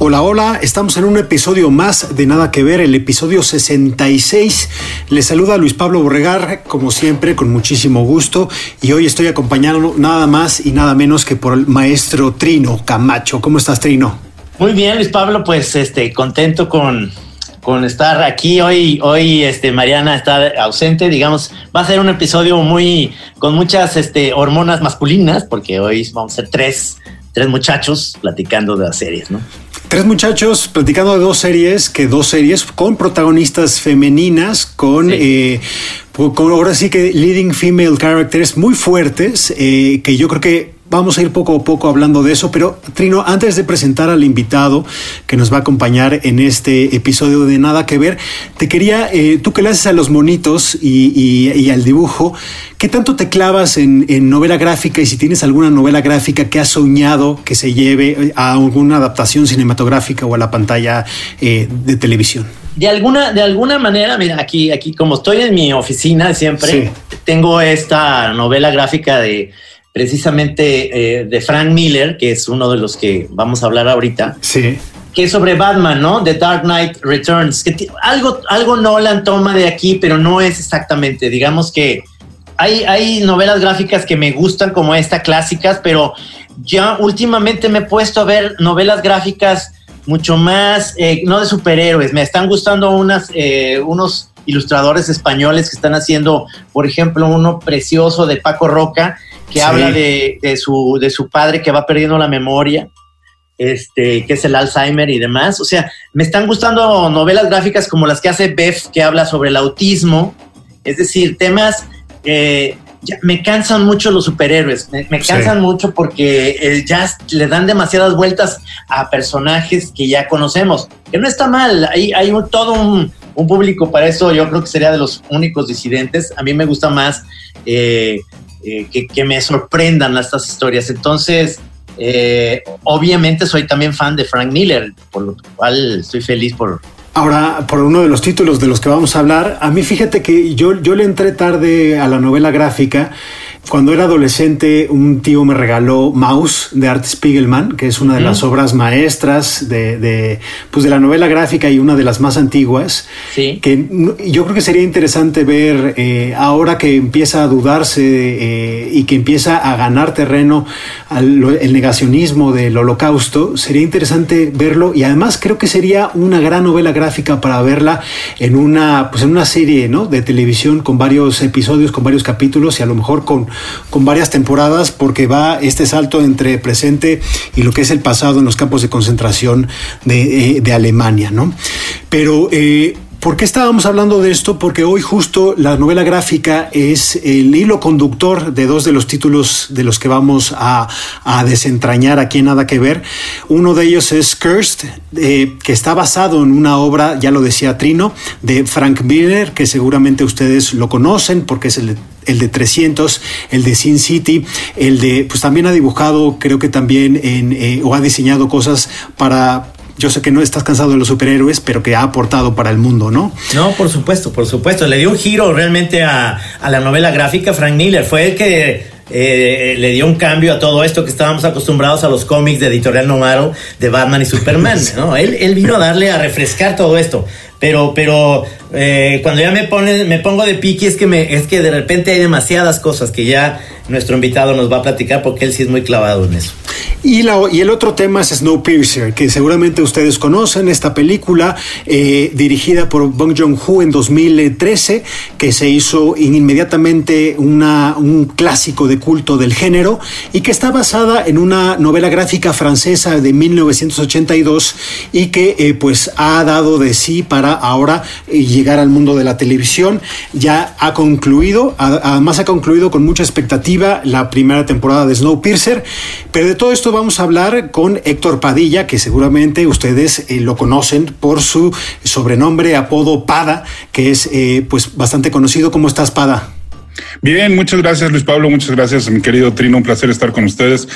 Hola, hola, estamos en un episodio más de Nada que Ver, el episodio 66. Les saluda Luis Pablo Borregar, como siempre, con muchísimo gusto. Y hoy estoy acompañado nada más y nada menos que por el maestro Trino Camacho. ¿Cómo estás, Trino? Muy bien, Luis Pablo, pues este, contento con, con estar aquí. Hoy, hoy este, Mariana está ausente, digamos, va a ser un episodio muy, con muchas este, hormonas masculinas, porque hoy vamos a ser tres, tres muchachos platicando de las series, ¿no? Tres muchachos platicando de dos series, que dos series con protagonistas femeninas, con, eh, con ahora sí que leading female characters muy fuertes, eh, que yo creo que vamos a ir poco a poco hablando de eso, pero Trino, antes de presentar al invitado que nos va a acompañar en este episodio de Nada que Ver, te quería, eh, tú que le haces a los monitos y, y, y al dibujo, ¿qué tanto te clavas en, en, novela gráfica y si tienes alguna novela gráfica que has soñado que se lleve a alguna adaptación cinematográfica o a la pantalla eh, de televisión? De alguna, de alguna manera, mira, aquí, aquí como estoy en mi oficina siempre, sí. tengo esta novela gráfica de precisamente eh, de Frank Miller, que es uno de los que vamos a hablar ahorita. Sí. Que es sobre Batman, ¿no? The Dark Knight Returns. Que algo, algo Nolan toma de aquí, pero no es exactamente. Digamos que hay, hay novelas gráficas que me gustan, como esta, clásicas, pero ya últimamente me he puesto a ver novelas gráficas mucho más, eh, no de superhéroes. Me están gustando unas, eh, unos ilustradores españoles que están haciendo, por ejemplo, uno precioso de Paco Roca, que sí. habla de, de, su, de su padre que va perdiendo la memoria, este, que es el Alzheimer y demás. O sea, me están gustando novelas gráficas como las que hace Beth, que habla sobre el autismo, es decir, temas... Eh, ya, me cansan mucho los superhéroes, me, me cansan sí. mucho porque el jazz le dan demasiadas vueltas a personajes que ya conocemos, que no está mal, hay, hay un, todo un, un, público para eso, yo creo que sería de los únicos disidentes, a mí me gusta más eh, eh, que, me sorprendan estas historias. Entonces, eh, obviamente soy también fan de Frank Miller, por lo cual estoy feliz por... Ahora, por uno de los títulos de los que vamos a hablar, a mí fíjate que yo, yo le entré tarde a la novela gráfica cuando era adolescente, un tío me regaló Maus de Art Spiegelman, que es una de las obras maestras de, de, pues de la novela gráfica y una de las más antiguas. Sí. Que yo creo que sería interesante ver eh, ahora que empieza a dudarse eh, y que empieza a ganar terreno al, el negacionismo del holocausto. Sería interesante verlo y además creo que sería una gran novela gráfica para verla en una, pues en una serie ¿no? de televisión con varios episodios, con varios capítulos y a lo mejor con con varias temporadas porque va este salto entre presente y lo que es el pasado en los campos de concentración de, eh, de Alemania, ¿no? Pero eh, ¿Por qué estábamos hablando de esto? Porque hoy justo la novela gráfica es el hilo conductor de dos de los títulos de los que vamos a, desentrañar aquí en Nada que Ver. Uno de ellos es Cursed, eh, que está basado en una obra, ya lo decía Trino, de Frank Miller, que seguramente ustedes lo conocen porque es el el de 300, el de Sin City, el de, pues también ha dibujado, creo que también en, eh, o ha diseñado cosas para yo sé que no estás cansado de los superhéroes, pero que ha aportado para el mundo, ¿no? No, por supuesto, por supuesto. Le dio un giro realmente a, a la novela gráfica Frank Miller. Fue el que eh, le dio un cambio a todo esto que estábamos acostumbrados a los cómics de Editorial Nomaro de Batman y Superman, ¿no? Él, él vino a darle a refrescar todo esto. Pero, pero eh, cuando ya me pone, me pongo de piqui es que me, es que de repente hay demasiadas cosas que ya nuestro invitado nos va a platicar porque él sí es muy clavado en eso. Y, la, y el otro tema es Snowpiercer, que seguramente ustedes conocen, esta película eh, dirigida por Bong Joon-ho en 2013, que se hizo inmediatamente una, un clásico de culto del género y que está basada en una novela gráfica francesa de 1982 y que eh, pues ha dado de sí para ahora eh, llegar al mundo de la televisión. Ya ha concluido, además ha concluido con mucha expectativa la primera temporada de Snowpiercer. Pero de todo esto vamos a hablar con Héctor Padilla, que seguramente ustedes eh, lo conocen por su sobrenombre, apodo Pada, que es eh, pues bastante conocido. ¿Cómo estás, Pada? Bien, muchas gracias Luis Pablo, muchas gracias mi querido Trino, un placer estar con ustedes.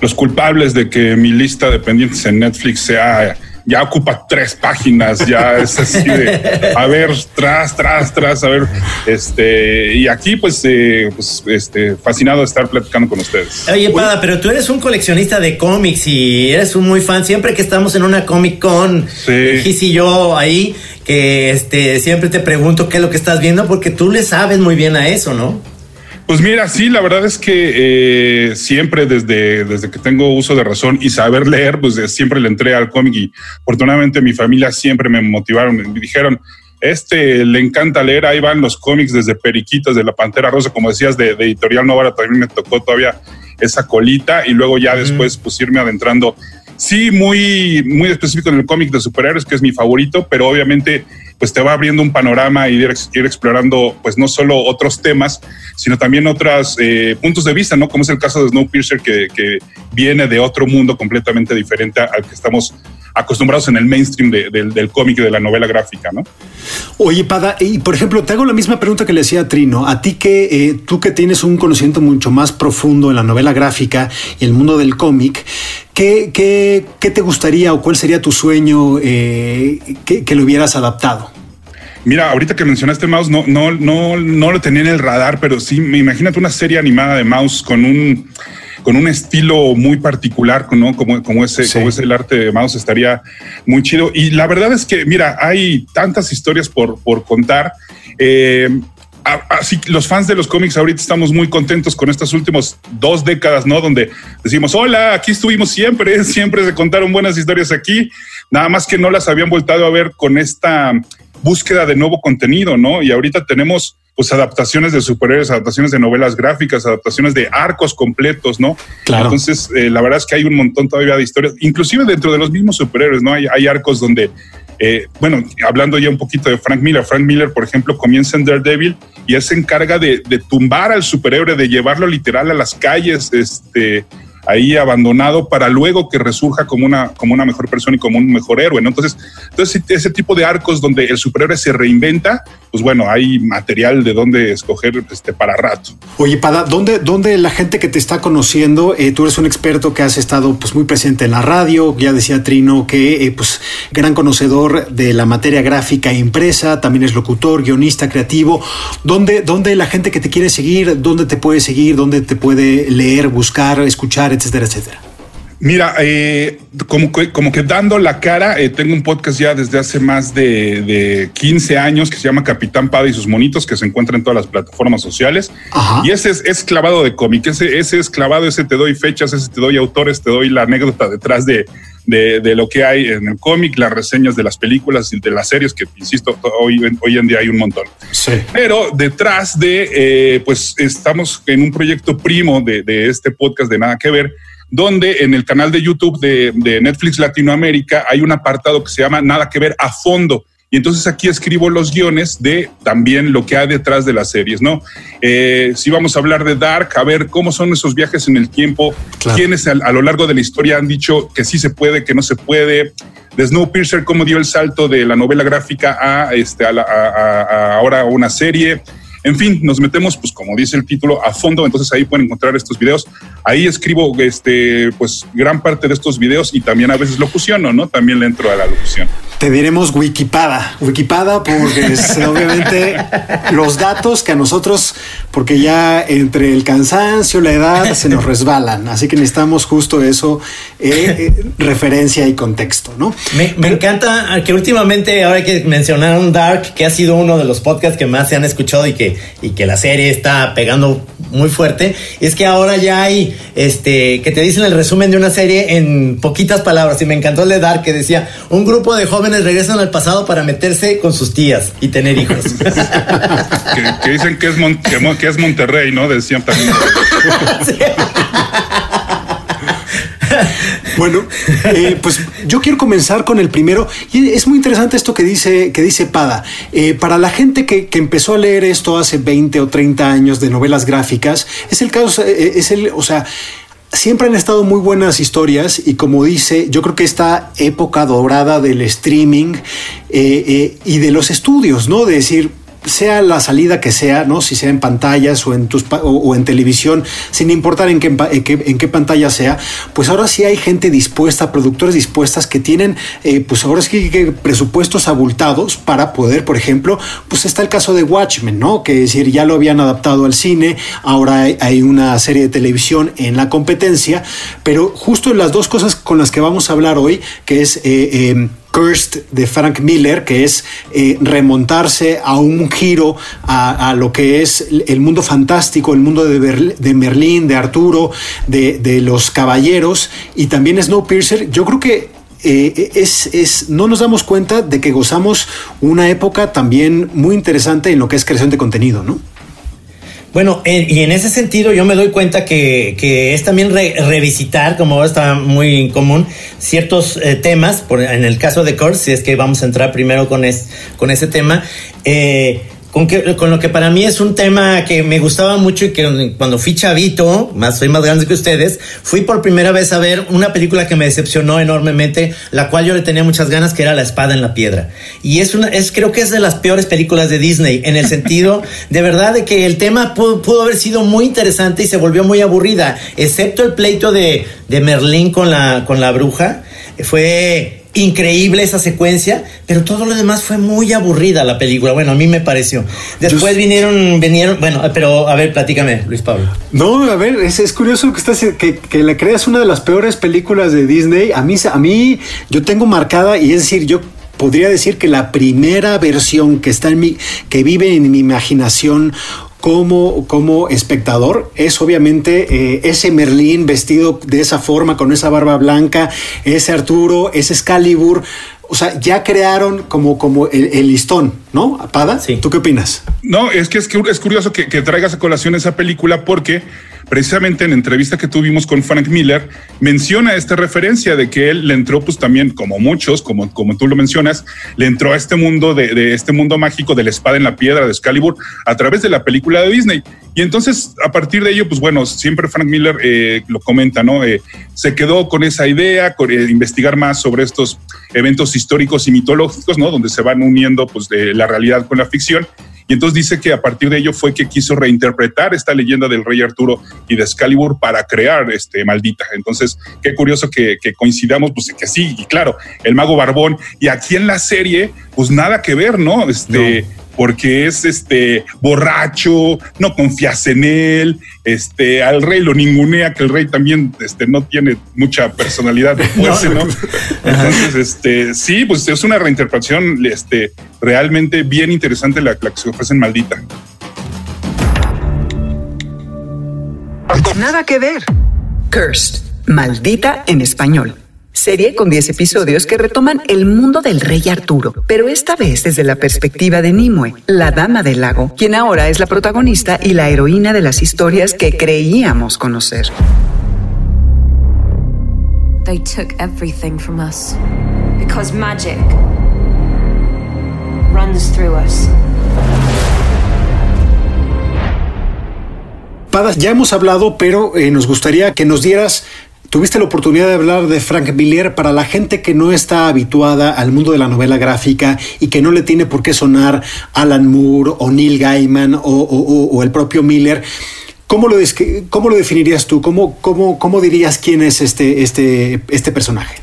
Los culpables de que mi lista de pendientes en Netflix sea ya ocupa tres páginas, ya es así de, a ver, tras, tras, tras, a ver, este, y aquí pues, eh, pues este, fascinado de estar platicando con ustedes. Oye, Pada, pero tú eres un coleccionista de cómics y eres un muy fan, siempre que estamos en una Comic Con, sí. Gis y yo ahí, que este, siempre te pregunto qué es lo que estás viendo, porque tú le sabes muy bien a eso, ¿no? Pues mira, sí, la verdad es que eh, siempre desde, desde que tengo uso de razón y saber leer, pues siempre le entré al cómic y afortunadamente mi familia siempre me motivaron, me dijeron, este le encanta leer, ahí van los cómics desde Periquitas, de la Pantera Rosa, como decías, de, Editorial Novara, también me tocó todavía esa colita y luego ya después pues irme adentrando. Sí, muy, muy específico en el cómic de superhéroes, que es mi favorito, pero obviamente pues te va abriendo un panorama y ir, explorando pues no solo otros temas, sino también otros eh, puntos de vista, ¿no? Como es el caso de Snowpiercer, que, que viene de otro mundo completamente diferente al que estamos acostumbrados en el mainstream del cómic y de la novela gráfica, ¿no? Oye, Pada, y por ejemplo, te hago la misma pregunta que le hacía a Trino. A ti que eh, tú que tienes un conocimiento mucho más profundo en la novela gráfica y el mundo del cómic, ¿qué, qué, qué te gustaría o cuál sería tu sueño eh, que, que lo hubieras adaptado? Mira, ahorita que mencionaste Mouse, no, no, no, no lo tenía en el radar, pero sí, me imagínate una serie animada de Mouse con un con un estilo muy particular, ¿no? Como, como, ese, como es el arte de Mouse, estaría muy chido. Y la verdad es que, mira, hay tantas historias por, por contar. Eh, así los fans de los cómics ahorita estamos muy contentos con estas últimas dos décadas, ¿no? Donde decimos, hola, aquí estuvimos siempre, siempre se contaron buenas historias aquí, nada más que no las habían voltado a ver con esta búsqueda de nuevo contenido, ¿no? Y ahorita tenemos pues adaptaciones de superhéroes, adaptaciones de novelas gráficas, adaptaciones de arcos completos, ¿no? Claro. Entonces, eh, la verdad es que hay un montón todavía de historias, inclusive dentro de los mismos superhéroes, ¿no? Hay, hay arcos donde, eh, bueno, hablando ya un poquito de Frank Miller, Frank Miller, por ejemplo, comienza en Daredevil y él se encarga de, de tumbar al superhéroe, de llevarlo literal a las calles, este ahí abandonado para luego que resurja como una, como una mejor persona y como un mejor héroe. ¿no? Entonces, entonces, ese tipo de arcos donde el superhéroe se reinventa, pues bueno, hay material de dónde escoger este, para rato. Oye, Pada, ¿dónde, dónde la gente que te está conociendo, eh, tú eres un experto que has estado pues, muy presente en la radio, ya decía Trino que eh, pues gran conocedor de la materia gráfica impresa, también es locutor, guionista, creativo. ¿Dónde, ¿Dónde la gente que te quiere seguir, dónde te puede seguir, dónde te puede leer, buscar, escuchar, etcétera, etcétera? Mira, eh, como, que, como que dando la cara, eh, tengo un podcast ya desde hace más de, de, 15 años que se llama Capitán Pada y sus monitos, que se encuentra en todas las plataformas sociales. Y ese es, es, clavado de cómic, ese, ese es clavado, ese te doy fechas, ese te doy autores, te doy la anécdota detrás de, de, de, lo que hay en el cómic, las reseñas de las películas y de las series, que insisto, hoy, hoy en día hay un montón. Sí. Pero detrás de, eh, pues estamos en un proyecto primo de, de, este podcast de Nada que Ver, donde en el canal de YouTube de, de, Netflix Latinoamérica hay un apartado que se llama Nada que ver a fondo. Y entonces aquí escribo los guiones de también lo que hay detrás de las series, ¿no? Eh, si vamos a hablar de Dark, a ver cómo son esos viajes en el tiempo, claro. quiénes a, a, lo largo de la historia han dicho que sí se puede, que no se puede. De Snowpiercer, cómo dio el salto de la novela gráfica a, este, a, la, a, a ahora una serie. En fin, nos metemos, pues como dice el título, a fondo, entonces ahí pueden encontrar estos videos. Ahí escribo este, pues gran parte de estos videos y también a veces locuciono, ¿no? También le entro a la locución. Te diremos Wikipada, Wikipada porque es, obviamente los datos que a nosotros, porque ya entre el cansancio, la edad, se nos resbalan, así que necesitamos justo eso, eh, eh, referencia y contexto, ¿no? Me, me Pero, encanta que últimamente, ahora que mencionaron Dark, que ha sido uno de los podcasts que más se han escuchado y que, y que la serie está pegando muy fuerte, es que ahora ya hay, este, que te dicen el resumen de una serie en poquitas palabras, y me encantó el de Dark, que decía, un grupo de jóvenes regresan al pasado para meterse con sus tías y tener hijos. que, que, dicen que es, Mon que, que, es Monterrey, ¿no? Decían también. Bueno, eh, pues yo quiero comenzar con el primero. Y es muy interesante esto que dice, que dice Pada. Eh, para la gente que, que, empezó a leer esto hace 20 o 30 años de novelas gráficas, es el caso, eh, es el, o sea, siempre han estado muy buenas historias y como dice, yo creo que esta época dorada del streaming y de los estudios, ¿no? De decir, sea la salida que sea, ¿no? Si sea en pantallas o en tus o, en televisión, sin importar en qué, en qué, en, qué, pantalla sea, pues ahora sí hay gente dispuesta, productores dispuestas que tienen, eh, pues ahora sí que presupuestos abultados para poder, por ejemplo, pues está el caso de Watchmen, ¿no? Que es decir, ya lo habían adaptado al cine, ahora hay, una serie de televisión en la competencia, pero justo las dos cosas con las que vamos a hablar hoy, que es eh, eh, Cursed de Frank Miller, que es eh, remontarse a un giro a, lo que es el mundo fantástico, el mundo de, Berl de Merlín, de Arturo, de, de, los caballeros y también Snowpiercer. Yo creo que eh, es, es, no nos damos cuenta de que gozamos una época también muy interesante en lo que es creación de contenido, ¿no? Bueno, en, y en ese sentido yo me doy cuenta que, que es también re, revisitar, como ahora está muy común, ciertos eh, temas, por, en el caso de Kors, si es que vamos a entrar primero con, es, con ese tema, eh, con, que, con lo que para mí es un tema que me gustaba mucho y que cuando fui chavito, más soy más grande que ustedes, fui por primera vez a ver una película que me decepcionó enormemente, la cual yo le tenía muchas ganas, que era La espada en la piedra. Y es una, es creo que es de las peores películas de Disney, en el sentido de verdad de que el tema pudo, pudo haber sido muy interesante y se volvió muy aburrida, excepto el pleito de, de Merlín con la, con la bruja. Fue increíble esa secuencia, pero todo lo demás fue muy aburrida la película. Bueno, a mí me pareció. Después Yo... vinieron, vinieron, bueno, pero a ver, platícame, Luis Pablo. No, a ver, es, es curioso que estás, que, que le creas una de las peores películas de Disney. A mí, a mí, yo tengo marcada, y es decir, yo podría decir que la primera versión que está en mi, que vive en mi imaginación como, como espectador es obviamente eh, ese Merlín vestido de esa forma, con esa barba blanca, ese Arturo, ese Excalibur. O sea, ya crearon como, como el, el listón, ¿no? Pada, sí. ¿tú qué opinas? No, es que es, que es curioso que, que traigas a colación esa película porque precisamente en la entrevista que tuvimos con Frank Miller, menciona esta referencia de que él le entró, pues también, como muchos, como, como tú lo mencionas, le entró a este mundo de, este mundo mágico de la espada en la piedra de Excalibur a través de la película de Disney. Y entonces, a partir de ello, pues bueno, siempre Frank Miller eh, lo comenta, ¿no? Eh, se quedó con esa idea, eh, investigar más sobre estos eventos históricos y mitológicos, ¿no? Donde se van uniendo, pues, de la realidad con la ficción. Y entonces dice que a partir de ello fue que quiso reinterpretar esta leyenda del rey Arturo y de Excalibur para crear este maldita. Entonces, qué curioso que, que coincidamos, pues que sí, y claro, el mago barbón. Y aquí en la serie, pues nada que ver, ¿no? Este. No porque es este borracho, no confías en él, este al rey lo ningunea, que el rey también este, no tiene mucha personalidad de fuerza, ¿no? Entonces, este, sí, pues es una reinterpretación este, realmente bien interesante la, la que se ofrece en Maldita. Nada que ver. Cursed, maldita en español serie con 10 episodios que retoman el mundo del rey Arturo, pero esta vez desde la perspectiva de Nimue, la dama del lago, quien ahora es la protagonista y la heroína de las historias que creíamos conocer. They took everything from us because magic runs through us. Padas, ya hemos hablado, pero eh, nos gustaría que nos dieras Tuviste la oportunidad de hablar de Frank Miller para la gente que no está habituada al mundo de la novela gráfica y que no le tiene por qué sonar Alan Moore o Neil Gaiman o, el propio Miller. ¿Cómo lo, cómo lo definirías tú? ¿Cómo, cómo, ¿Cómo dirías quién es este, este, este personaje?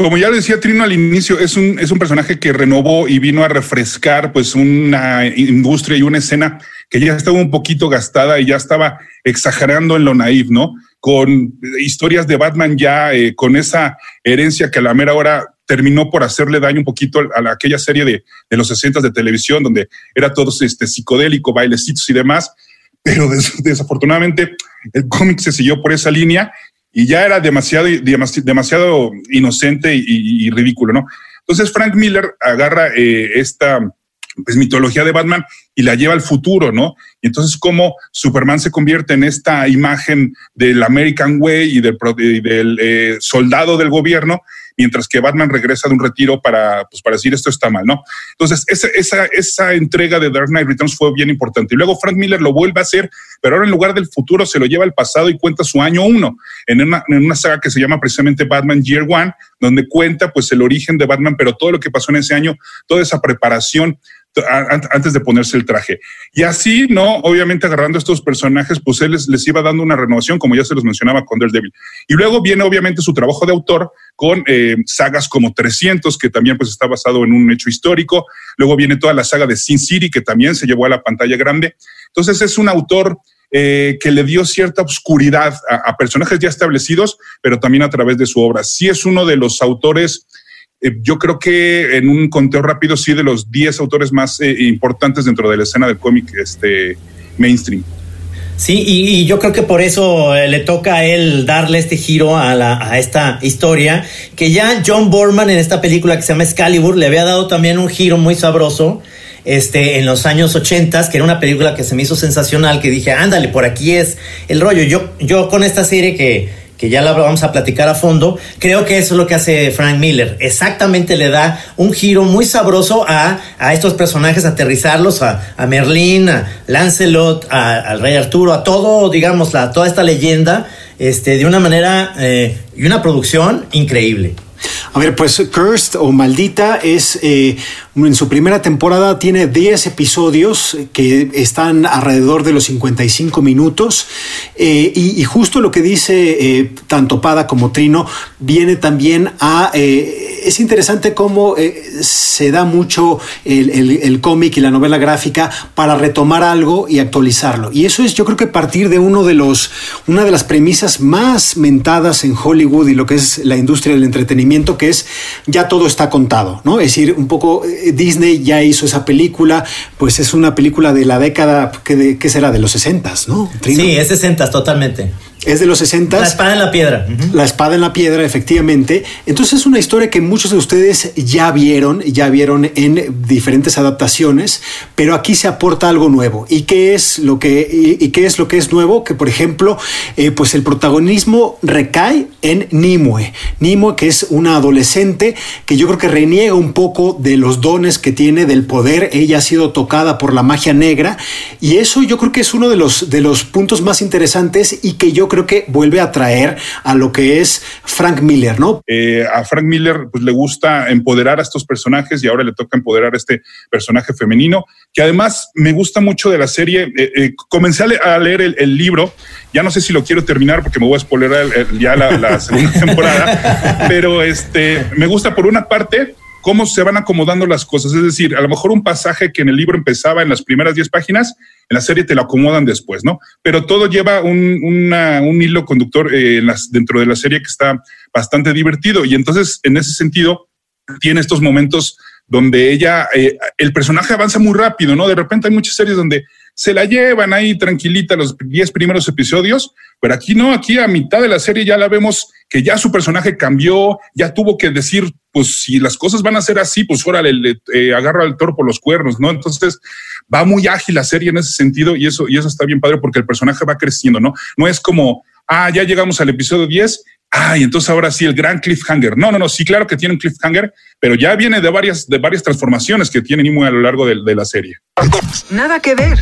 Como ya decía Trino al inicio, es un, es un personaje que renovó y vino a refrescar pues una industria y una escena que ya estaba un poquito gastada y ya estaba exagerando en lo naif, ¿no? Con historias de Batman ya eh, con esa herencia que a la mera hora terminó por hacerle daño un poquito a la, aquella serie de, de los 60 de televisión donde era todo este psicodélico, bailecitos y demás, pero des, desafortunadamente el cómic se siguió por esa línea y ya era demasiado, demasiado inocente y, y, y ridículo, ¿no? Entonces Frank Miller agarra eh, esta pues, mitología de Batman y la lleva al futuro, ¿no? Y entonces cómo Superman se convierte en esta imagen del American Way y del, del eh, soldado del gobierno, mientras que Batman regresa de un retiro para, pues, para decir esto está mal, ¿no? Entonces, esa, esa, esa entrega de Dark Knight Returns fue bien importante. Y luego Frank Miller lo vuelve a hacer, pero ahora en lugar del futuro se lo lleva al pasado y cuenta su año uno, en una, en una saga que se llama precisamente Batman Year One, donde cuenta pues el origen de Batman, pero todo lo que pasó en ese año, toda esa preparación antes de ponerse el traje. Y así, ¿no? Obviamente agarrando estos personajes, pues él les, iba dando una renovación, como ya se los mencionaba con Daredevil. Y luego viene obviamente su trabajo de autor con eh, sagas como 300, que también pues está basado en un hecho histórico. Luego viene toda la saga de Sin City, que también se llevó a la pantalla grande. Entonces es un autor eh, que le dio cierta oscuridad a, a, personajes ya establecidos, pero también a través de su obra. Sí es uno de los autores eh, yo creo que en un conteo rápido sí de los 10 autores más eh, importantes dentro de la escena del cómic este, mainstream. Sí, y, yo creo que por eso eh, le toca a él darle este giro a, la, a, esta historia, que ya John Borman en esta película que se llama Excalibur le había dado también un giro muy sabroso este, en los años 80, que era una película que se me hizo sensacional, que dije, ándale, por aquí es el rollo. Yo, yo con esta serie que que ya la vamos a platicar a fondo, creo que eso es lo que hace Frank Miller. Exactamente le da un giro muy sabroso a, estos personajes, aterrizarlos, a, Merlín, a Lancelot, al Rey Arturo, a todo, digamos, toda esta leyenda, este, de una manera eh, y una producción increíble. A ver, pues Cursed o Maldita es eh, en su primera temporada tiene 10 episodios que están alrededor de los 55 minutos eh, y, justo lo que dice eh, tanto Pada como Trino viene también a... es interesante cómo se da mucho el, cómic y la novela gráfica para retomar algo y actualizarlo. Y eso es yo creo que partir de uno de los, una de las premisas más mentadas en Hollywood y lo que es la industria del entretenimiento que es ya todo está contado, ¿no? Es decir, un poco eh, Disney ya hizo esa película, pues es una película de la década, que, será? De los 60, ¿no? Sí, es 60 totalmente. Es de los 60. La espada en la piedra. La espada en la piedra, efectivamente. Entonces es una historia que muchos de ustedes ya vieron, ya vieron en diferentes adaptaciones, pero aquí se aporta algo nuevo. ¿Y qué es lo que, y, qué es, lo que es nuevo? Que, por ejemplo, eh, pues el protagonismo recae en Nimue. Nimue, que es una adolescente que yo creo que reniega un poco de los dones que tiene, del poder. Ella ha sido tocada por la magia negra y eso yo creo que es uno de los, de los puntos más interesantes y que yo creo que vuelve a traer a lo que es Frank Miller, ¿no? Eh, a Frank Miller pues, le gusta empoderar a estos personajes y ahora le toca empoderar a este personaje femenino, que además me gusta mucho de la serie. Eh, eh, comencé a, leer el, libro, ya no sé si lo quiero terminar porque me voy a spoiler ya la, la segunda temporada, pero este, me gusta por una parte cómo se van acomodando las cosas. Es decir, a lo mejor un pasaje que en el libro empezaba en las primeras 10 páginas, en la serie te lo acomodan después, ¿no? Pero todo lleva un, hilo conductor eh, dentro de la serie que está bastante divertido. Y entonces, en ese sentido, tiene estos momentos donde ella, eh, el personaje avanza muy rápido, ¿no? De repente hay muchas series donde se la llevan ahí tranquilita los 10 primeros episodios, pero aquí no, aquí a mitad de la serie ya la vemos que ya su personaje cambió, ya tuvo que decir, pues si las cosas van a ser así, pues órale, le, eh, agarra al toro por los cuernos, ¿no? Entonces va muy ágil la serie en ese sentido y eso, y eso está bien padre porque el personaje va creciendo, ¿no? No es como, ah, ya llegamos al episodio 10 ah, y entonces ahora sí el gran cliffhanger. No, no, no, sí, claro que tiene un cliffhanger, pero ya viene de varias, de varias transformaciones que tiene Nimue a lo largo de la serie. Nada que ver.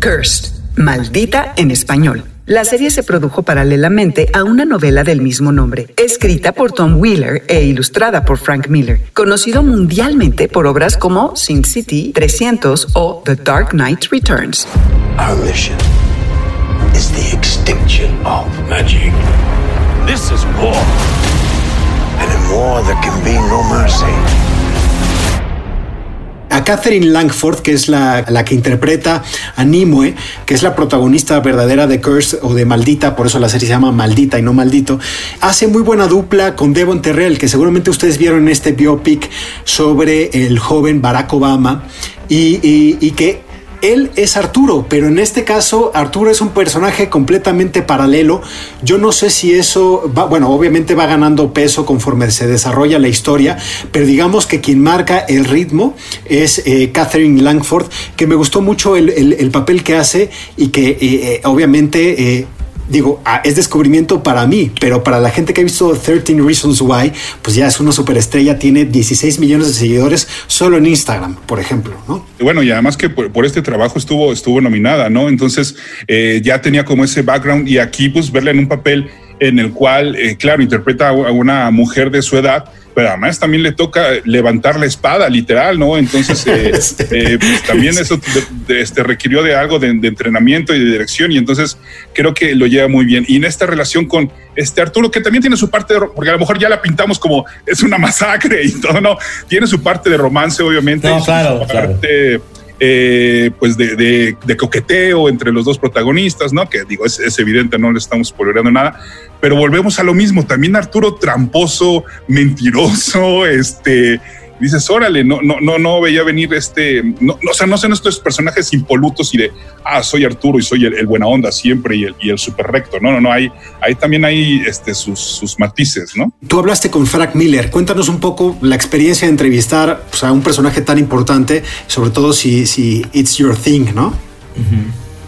Cursed, maldita en español. La serie se produjo paralelamente a una novela del mismo nombre, escrita por Tom Wheeler e ilustrada por Frank Miller, conocido mundialmente por obras como Sin City, 300 o The Dark Knight Returns. Our mission is the extinction of magic. This is war. And in war there can be no mercy a Catherine Langford, que es la, que interpreta a Nimue, que es la protagonista verdadera de Curse o de Maldita, por eso la serie se llama Maldita y no Maldito, hace muy buena dupla con Devon Terrell, que seguramente ustedes vieron en este biopic sobre el joven Barack Obama y, y que él es Arturo, pero en este caso Arturo es un personaje completamente paralelo. Yo no sé si eso va, bueno, obviamente va ganando peso conforme se desarrolla la historia, pero digamos que quien marca el ritmo es eh, Catherine Langford, que me gustó mucho el, papel que hace y que eh, eh, obviamente digo, ah, es descubrimiento para mí, pero para la gente que ha visto 13 Reasons Why, pues ya es una superestrella, tiene 16 millones de seguidores solo en Instagram, por ejemplo, ¿no? Bueno, y además que por, este trabajo estuvo, estuvo nominada, ¿no? Entonces eh, ya tenía como ese background y aquí pues verla en un papel en el cual, eh, claro, interpreta a una mujer de su edad, pero además también le toca levantar la espada, literal, ¿no? Entonces, eh, eh, pues también eso este, requirió de algo de, entrenamiento y de dirección, y entonces creo que lo lleva muy bien. Y en esta relación con este Arturo, que también tiene su parte, de, porque a lo mejor ya la pintamos como es una masacre y todo, ¿no? Tiene su parte de romance, obviamente. No, claro, claro. Eh, pues de, coqueteo entre los dos protagonistas, ¿no? Que digo, es, evidente, no le estamos spoilerando nada, pero volvemos a lo mismo. También Arturo tramposo, mentiroso, este, dices, órale, no, no, no, no veía venir este, no, o sea, no son estos personajes impolutos y de, ah, soy Arturo y soy el, buena onda siempre y el, y el super recto. No, no, no, hay, ahí también hay este, sus, sus, matices, ¿no? Tú hablaste con Frank Miller, cuéntanos un poco la experiencia de entrevistar pues, a un personaje tan importante, sobre todo si, si it's your thing, ¿no?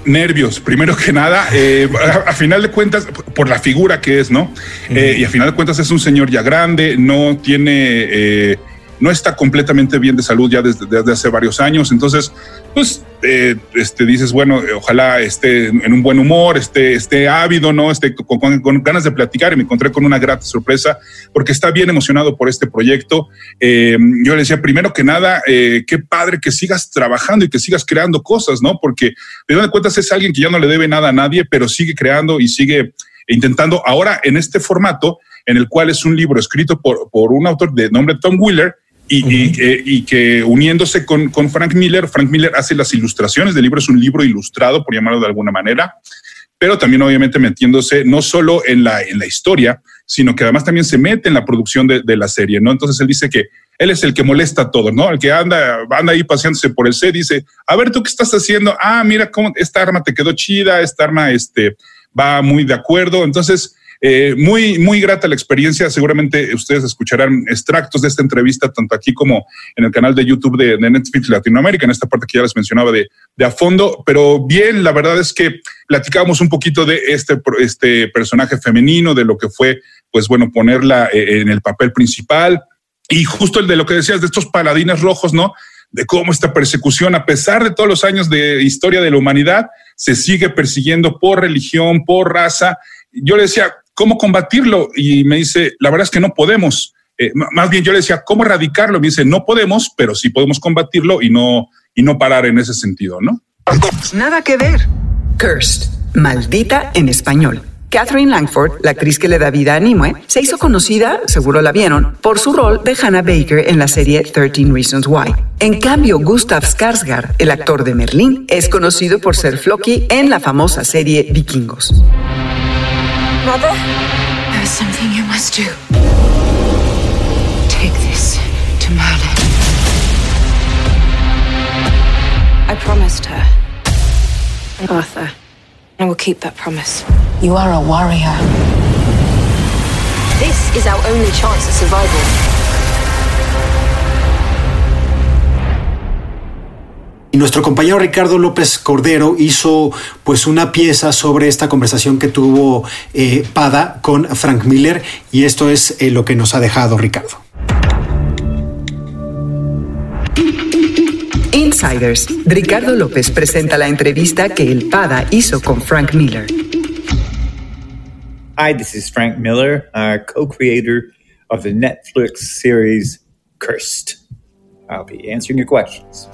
nervios, primero que nada, eh, a, final de cuentas, por la figura que es, ¿no? Eh, y a final de cuentas es un señor ya grande, no tiene eh, no está completamente bien de salud ya desde, hace varios años. Entonces, pues eh, este, dices, bueno, eh, ojalá esté en un buen humor, esté, esté ávido, ¿no? Esté con, ganas de platicar y me encontré con una grata sorpresa porque está bien emocionado por este proyecto. Eh, yo le decía, primero que nada, qué padre que sigas trabajando y que sigas creando cosas, ¿no? Porque de donde cuentas es alguien que ya no le debe nada a nadie, pero sigue creando y sigue intentando ahora en este formato en el cual es un libro escrito por, por un autor de nombre Tom Wheeler y, que uniéndose con, con, Frank Miller, Frank Miller hace las ilustraciones del libro, es un libro ilustrado, por llamarlo de alguna manera, pero también obviamente metiéndose no solo en la, en la historia, sino que además también se mete en la producción de, de la serie, ¿no? Entonces él dice que él es el que molesta a todos, ¿no? El que anda, anda ahí paseándose por el set, dice, a ver, ¿tú qué estás haciendo? Ah, mira cómo esta arma te quedó chida, esta arma este, va muy de acuerdo. Entonces, eh, muy, muy grata la experiencia. Seguramente ustedes escucharán extractos de esta entrevista, tanto aquí como en el canal de YouTube de, Netflix Latinoamérica, en esta parte que ya les mencionaba de, de, a fondo. Pero bien, la verdad es que platicamos un poquito de este, este personaje femenino, de lo que fue, pues bueno, ponerla eh, en el papel principal. Y justo el de lo que decías de estos paladines rojos, ¿no? de cómo esta persecución, a pesar de todos los años de historia de la humanidad, se sigue persiguiendo por religión, por raza. Yo le decía, ¿cómo combatirlo? Y me dice, la verdad es que no podemos. Eh, más bien yo le decía, ¿cómo erradicarlo? Me dice, no podemos, pero sí podemos combatirlo y no, y no parar en ese sentido, ¿no? Nada que ver. Cursed, maldita en español. Catherine Langford, la actriz que le da vida a Nimue, se hizo conocida, seguro la vieron, por su rol de Hannah Baker en la serie 13 Reasons Why. En cambio, Gustav Skarsgård, el actor de Merlín, es conocido por ser Floki en la famosa serie Vikingos. Mother? There is something you must do. Take this to Merlin. I promised her. Arthur. I will keep that promise. You are a warrior. This is our only chance at survival. Y nuestro compañero Ricardo López Cordero hizo pues una pieza sobre esta conversación que tuvo eh, Pada con Frank Miller y esto es eh, lo que nos ha dejado Ricardo. Insiders. Ricardo López presenta la entrevista que el Pada hizo con Frank Miller. Hi, this is Frank Miller, co-creator of the Netflix series Cursed. I'll be answering your questions.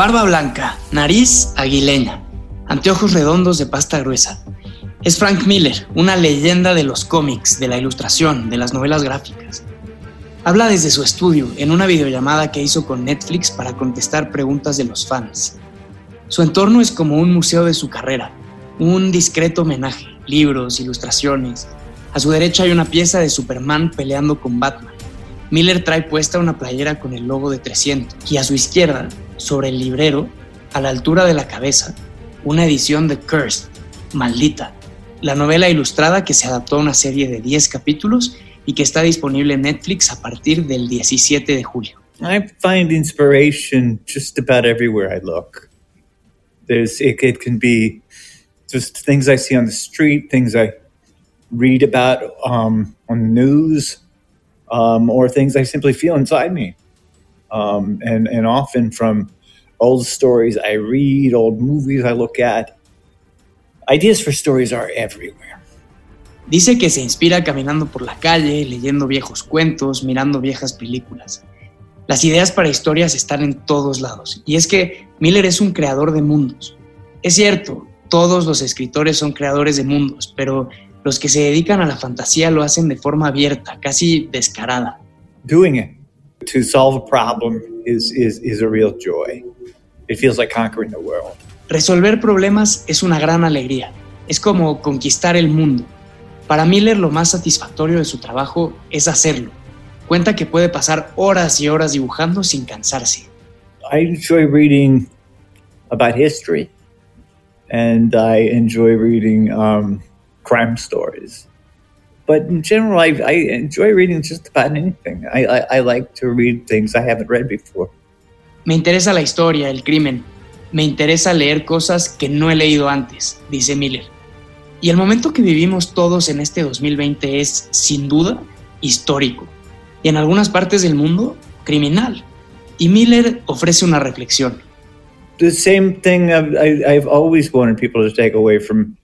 Barba blanca, nariz aguileña, anteojos redondos de pasta gruesa. Es Frank Miller, una leyenda de los cómics, de la ilustración, de las novelas gráficas. Habla desde su estudio en una videollamada que hizo con Netflix para contestar preguntas de los fans. Su entorno es como un museo de su carrera, un discreto homenaje, libros, ilustraciones. A su derecha hay una pieza de Superman peleando con Batman. Miller trae puesta una playera con el logo de 300 y a su izquierda, sobre el librero, a la altura de la cabeza, una edición de Cursed, Maldita, la novela ilustrada que se adaptó a una serie de 10 capítulos y que está disponible en Netflix a partir del 17 de julio. I find inspiration just about everywhere I look. There's it, it can be just things I see on the street, things I read about um, on the news, um, or things I simply feel inside me. Um, and and often from old stories I read, old movies I look at. Ideas for stories are everywhere. Dice que se inspira caminando por la calle, leyendo viejos cuentos, mirando viejas películas. Las ideas para historias están en todos lados. Y es que Miller es un creador de mundos. Es cierto, todos los escritores son creadores de mundos, pero los que se dedican a la fantasía lo hacen de forma abierta, casi descarada. Doing it to solve a problem is, is, is a real joy. It feels like conquering the world. Resolver problemas es una gran alegría. Es como conquistar el mundo. Para Miller lo más satisfactorio de su trabajo es hacerlo. Cuenta que puede pasar horas y horas dibujando sin cansarse. I enjoy reading about history, and I enjoy reading um, crime stories. But in general, I, I enjoy reading just about anything. I, I, I like to read things I haven't read before. Me interesa la historia, el crimen. Me interesa leer cosas que no he leído antes, dice Miller. Y el momento que vivimos todos en este 2020 es, sin duda, histórico. Y en algunas partes del mundo, criminal. Y Miller ofrece una reflexión. The same thing I've always wanted people to take away from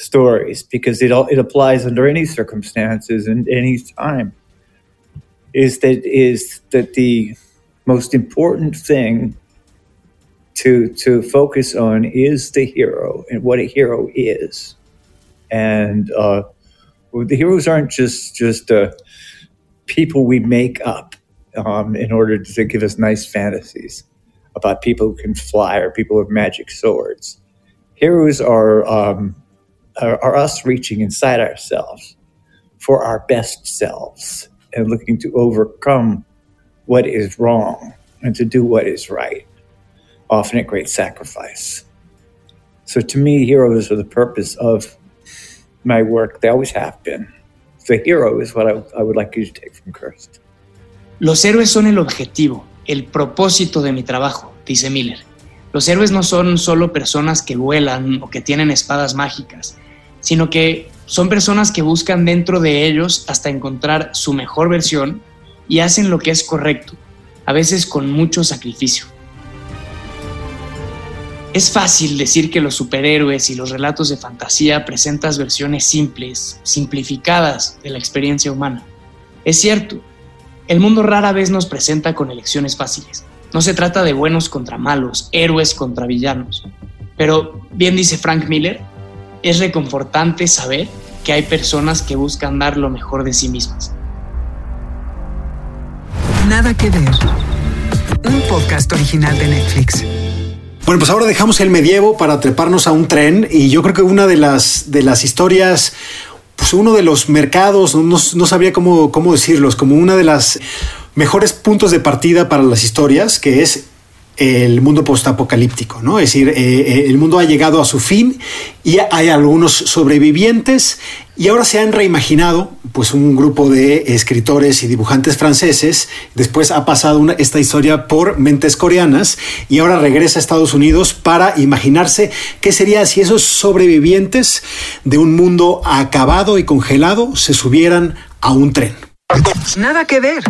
stories because it, it applies under any circumstances and any time is that is that the most important thing to to focus on is the hero and what a hero is. And uh, the heroes aren't just just uh, people we make up um, in order to give us nice fantasies about people who can fly or people with magic swords. Heroes are um, are, are us reaching inside ourselves for our best selves and looking to overcome what is wrong and to do what is right, often at great sacrifice. So to me, heroes are the purpose of my work. They always have been. The hero is what I, I would like you to take from Cursed. Los héroes son el objetivo, el propósito de mi trabajo, dice Miller. Los héroes no son solo personas que vuelan o que tienen espadas mágicas, sino que son personas que buscan dentro de ellos hasta encontrar su mejor versión y hacen lo que es correcto, a veces con mucho sacrificio. Es fácil decir que los superhéroes y los relatos de fantasía presentan versiones simples, simplificadas de la experiencia humana. Es cierto, el mundo rara vez nos presenta con elecciones fáciles. No se trata de buenos contra malos, héroes contra villanos. Pero, bien dice Frank Miller, es reconfortante saber que hay personas que buscan dar lo mejor de sí mismas. Nada que ver. Un podcast original de Netflix. Bueno, pues ahora dejamos el medievo para treparnos a un tren y yo creo que una de las, de las historias, pues uno de los mercados, no, no sabría cómo, cómo decirlos, como una de las mejores puntos de partida para las historias, que es el mundo postapocalíptico, ¿no? Es decir, eh, eh, el mundo ha llegado a su fin y hay algunos sobrevivientes y ahora se han reimaginado, pues un grupo de escritores y dibujantes franceses, después ha pasado esta historia por mentes coreanas y ahora regresa a Estados Unidos para imaginarse qué sería si esos sobrevivientes de un mundo acabado y congelado se subieran a un tren. Nada que ver.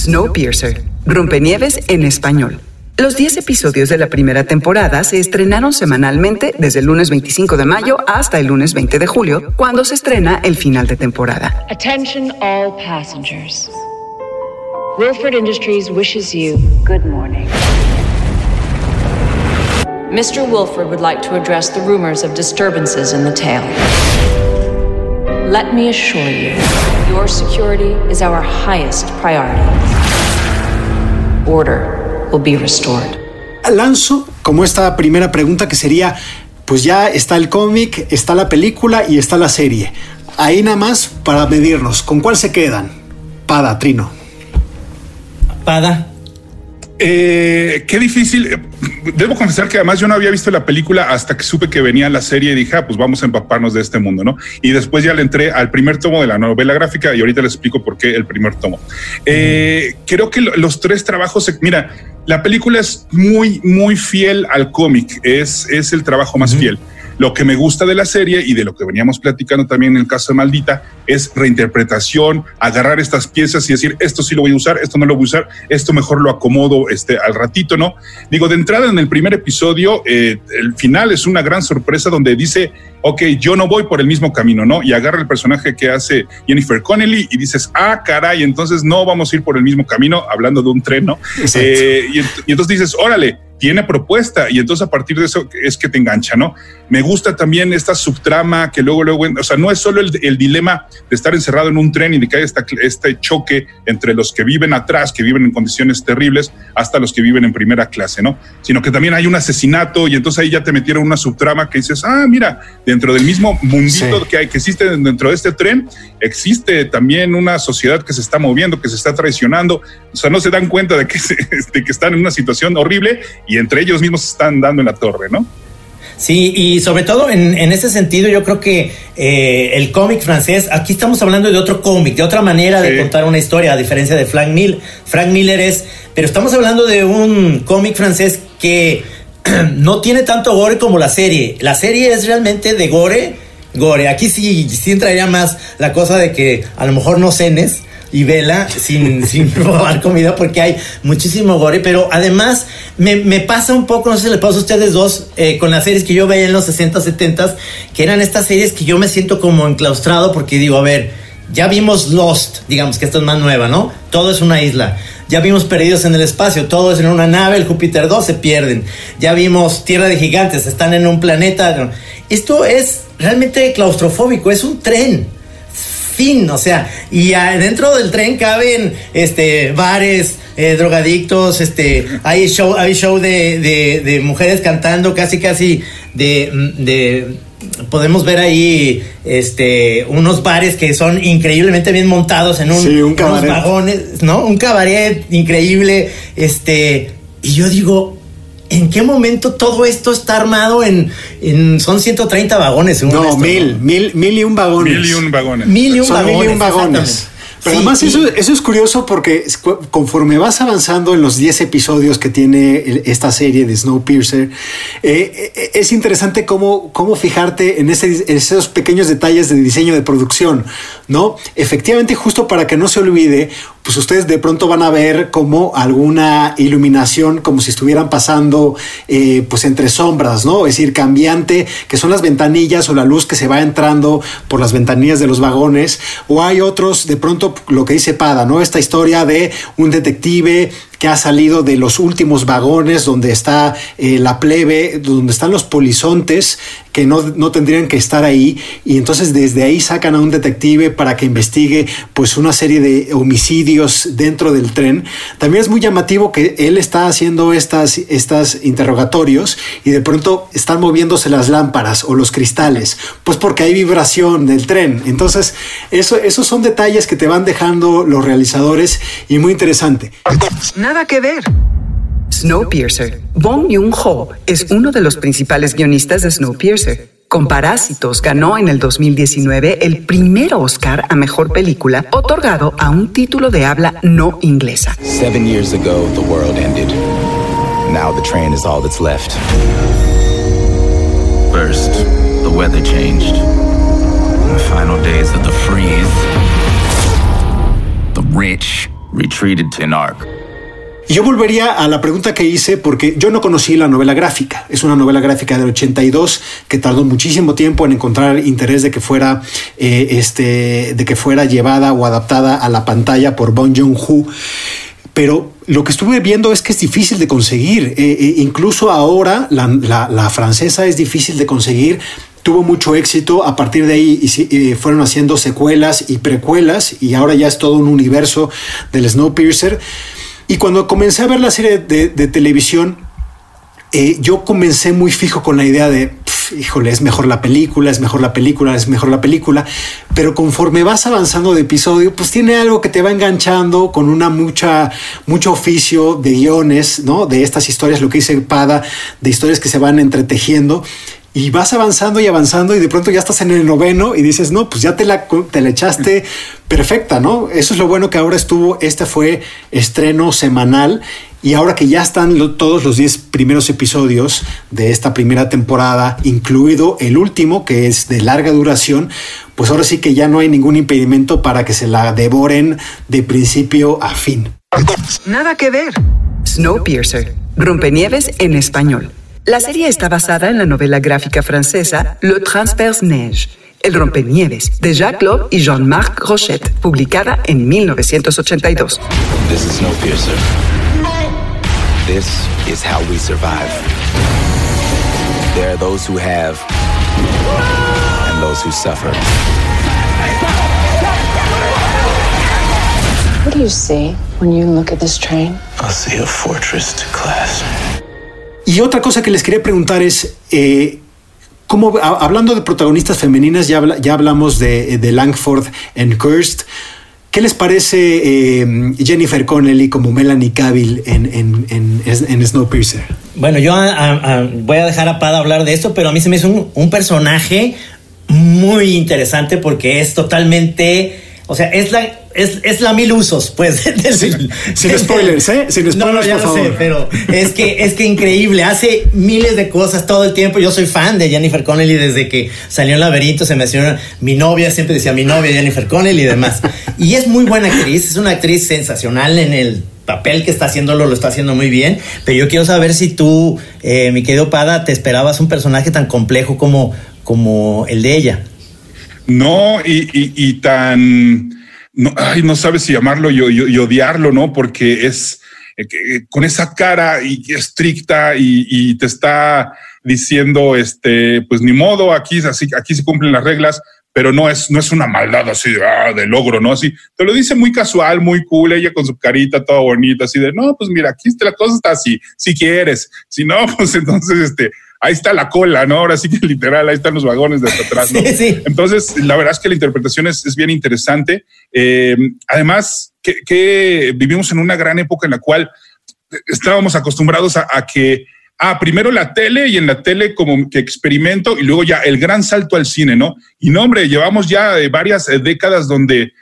Snowpiercer, Rompenieves en español. Los 10 episodios de la primera temporada se estrenaron semanalmente desde el lunes 25 de mayo hasta el lunes 20 de julio, cuando se estrena el final de temporada. Attention all passengers. Wilford Industries wishes you good morning. Mr. Wilford would like to address the rumors of disturbances in the tail. Let me assure you, your security is our highest priority. Order will be restored. Lanzo como esta primera pregunta que sería, pues ya está el cómic, está la película y está la serie. Ahí nada más para medirnos. ¿Con cuál se quedan? Pada, Trino. Pada. Eh, qué difícil. debo confesar que además yo no había visto la película hasta que supe que venía la serie y dije, ah, pues vamos a empaparnos de este mundo, ¿no? Y después ya le entré al primer tomo de la novela gráfica y ahorita les explico por qué el primer tomo. Eh, creo que los tres trabajos, mira, la película es muy, muy fiel al cómic, es, es el trabajo más fiel. Lo que me gusta de la serie y de lo que veníamos platicando también en el caso de Maldita es reinterpretación, agarrar estas piezas y decir, esto sí lo voy a usar, esto no lo voy a usar, esto mejor lo acomodo este, al ratito, ¿no? Digo, de entrada en el primer episodio, eh, el final es una gran sorpresa donde dice, ok, yo no voy por el mismo camino, ¿no? Y agarra el personaje que hace Jennifer Connelly y dices, ah, caray, entonces no vamos a ir por el mismo camino, hablando de un tren, ¿no? Eh, y, y entonces dices, órale, tiene propuesta y entonces a partir de eso es que te engancha, ¿no? Me gusta también esta subtrama que luego, luego, o sea, no es solo el, el dilema de estar encerrado en un tren y de que hay este choque entre los que viven atrás, que viven en condiciones terribles, hasta los que viven en primera clase, ¿no? Sino que también hay un asesinato y entonces ahí ya te metieron una subtrama que dices, ah, mira, dentro del mismo mundito que, hay, que existe dentro de este tren, existe también una sociedad que se está moviendo, que se está traicionando, o sea, no se dan cuenta de que, de que están en una situación horrible y entre ellos mismos están dando en la torre, ¿no? Sí, y sobre todo en, ese sentido yo creo que eh, el cómic francés, aquí estamos hablando de otro cómic, de otra manera de contar una historia, a diferencia de Frank Miller. Frank Miller es, pero estamos hablando de un cómic francés que no tiene tanto gore como la serie. La serie es realmente de gore, gore. Aquí sí, sí entraría más la cosa de que a lo mejor no cenes y vela sin, sin robar comida porque hay muchísimo gore, pero además me, me, pasa un poco, no sé si le pasa a ustedes dos, eh, con las series que yo veía en los 60, 70, que eran estas series que yo me siento como enclaustrado porque digo, a ver, ya vimos Lost, digamos que esta es más nueva, ¿no? Todo es una isla. Ya vimos Perdidos en el Espacio, todo es en una nave, el Júpiter 2 se pierden. Ya vimos Tierra de Gigantes, están en un planeta. Esto es realmente claustrofóbico, es un tren fin, o sea, y dentro del tren caben este bares, eh, drogadictos, este, hay show, hay show de, de, mujeres cantando casi casi de, de podemos ver ahí este unos bares que son increíblemente bien montados en un, unos vagones, ¿no? Un cabaret increíble, este, y yo digo, ¿En qué momento todo esto está armado en, en son 130 vagones? no, mil, mil, mil y un vagones. Mil y un vagones. Mil y un vagones. Mil y un vagones. Pero además eso, eso, es curioso porque conforme vas avanzando en los 10 episodios que tiene esta serie de Snowpiercer, eh, eh, es interesante cómo, cómo fijarte en, esos pequeños detalles de diseño de producción, ¿no? Efectivamente, justo para que no se olvide, pues ustedes de pronto van a ver como alguna iluminación, como si estuvieran pasando eh, pues entre sombras, ¿no? Es decir, cambiante, que son las ventanillas o la luz que se va entrando por las ventanillas de los vagones, o hay otros, de pronto lo que dice Pada, ¿no? Esta historia de un detective que ha salido de los últimos vagones donde está eh, la plebe, donde están los polizontes que no, no, tendrían que estar ahí y entonces desde ahí sacan a un detective para que investigue pues una serie de homicidios dentro del tren. También es muy llamativo que él está haciendo estas, estas interrogatorios y de pronto están moviéndose las lámparas o los cristales, pues porque hay vibración del tren. Entonces, eso, esos son detalles que te van dejando los realizadores y muy interesante. Nada que ver. Snowpiercer. Bong Joon-ho es uno de los principales guionistas de Snowpiercer. Con Parásitos ganó en el 2019 el primer Oscar a mejor película otorgado a un título de habla no inglesa. Seven years ago, the world ended. Now the train is all that's left. First, the weather changed. In the final days of the freeze, the rich retreated to Narc. Y yo volvería a la pregunta que hice porque yo no conocí la novela gráfica. Es una novela gráfica del 82 que tardó muchísimo tiempo en encontrar interés de que fuera, eh, este, de que fuera llevada o adaptada a la pantalla por Bon Joon-ho. Pero lo que estuve viendo es que es difícil de conseguir. Eh, eh, incluso ahora la, la, francesa es difícil de conseguir tuvo mucho éxito. A partir de ahí fueron haciendo secuelas y precuelas y ahora ya es todo un universo del Snowpiercer. Y cuando comencé a ver la serie de, televisión, eh, yo comencé muy fijo con la idea de, híjole, es mejor la película, es mejor la película, es mejor la película, pero conforme vas avanzando de episodio, pues tiene algo que te va enganchando con una mucha, mucho oficio de guiones, ¿no? De estas historias, lo que dice Pada, de historias que se van entretejiendo y vas avanzando y avanzando y de pronto ya estás en el noveno y dices, no, pues ya te la, te la echaste perfecta, ¿no? Eso es lo bueno que ahora estuvo, este fue estreno semanal y ahora que ya están todos los 10 primeros episodios de esta primera temporada, incluido el último, que es de larga duración, pues ahora sí que ya no hay ningún impedimento para que se la devoren de principio a fin. Nada que ver. Snowpiercer, Rompenieves en español. La serie está basada en la novela gráfica francesa Le Transperce-Neige, El Rompenieves, de Jacques Loeb y Jean-Marc Rochette, publicada en 1982. This is Snowpiercer. This is how we survive. There are those who have and those who suffer. What do you see when you look at this train? I see a fortress to class. Y otra cosa que les quería preguntar es, eh, ¿cómo, hablando de protagonistas femeninas, ya, ya hablamos de, Langford and Kirst. ¿Qué les parece eh, Jennifer Connelly como Melanie Cavill en, en, en, en Snowpiercer? Bueno, yo a- a- a- voy a dejar a Pada hablar de esto, pero a mí se me hizo un personaje muy interesante porque es totalmente, o sea, es la, es, es la mil usos, pues. sin spoilers, ¿eh? Sin no, no, spoilers, ya por lo sé, favor. pero es que, es que increíble, hace miles de cosas todo el tiempo. Yo soy fan de Jennifer Connelly desde que salió en Laberinto, se menciona mi novia, siempre decía mi novia Jennifer Connelly y demás. Y es muy buena actriz, es una actriz sensacional en el papel que está haciéndolo, lo está haciendo muy bien. Pero yo quiero saber si tú, eh, mi querido Pada, te esperabas un personaje tan complejo como, como el de ella. No, y, y- y tan. No, ay, no sabes si llamarlo y, odiarlo, ¿no? Porque es eh, eh, con esa cara y estricta y, te está diciendo, este, pues ni modo, aquí, así, aquí se cumplen las reglas, pero no es, no es una maldad así de, ah, de logro, ¿no? Así, te lo dice muy casual, muy cool, ella con su carita toda bonita, así de, no, pues mira, aquí la cosa está así, si quieres, si no, pues entonces, este, ahí está la cola, ¿no? Ahora sí que literal, ahí están los vagones de hasta atrás, ¿no? Sí, sí. Entonces, la verdad es que la interpretación es, es bien interesante. Eh, además, que, que vivimos en una gran época en la cual estábamos acostumbrados a, a que, ah, primero la tele y en la tele como que experimento y luego ya el gran salto al cine, ¿no? Y no, hombre, llevamos ya eh, varias eh, décadas donde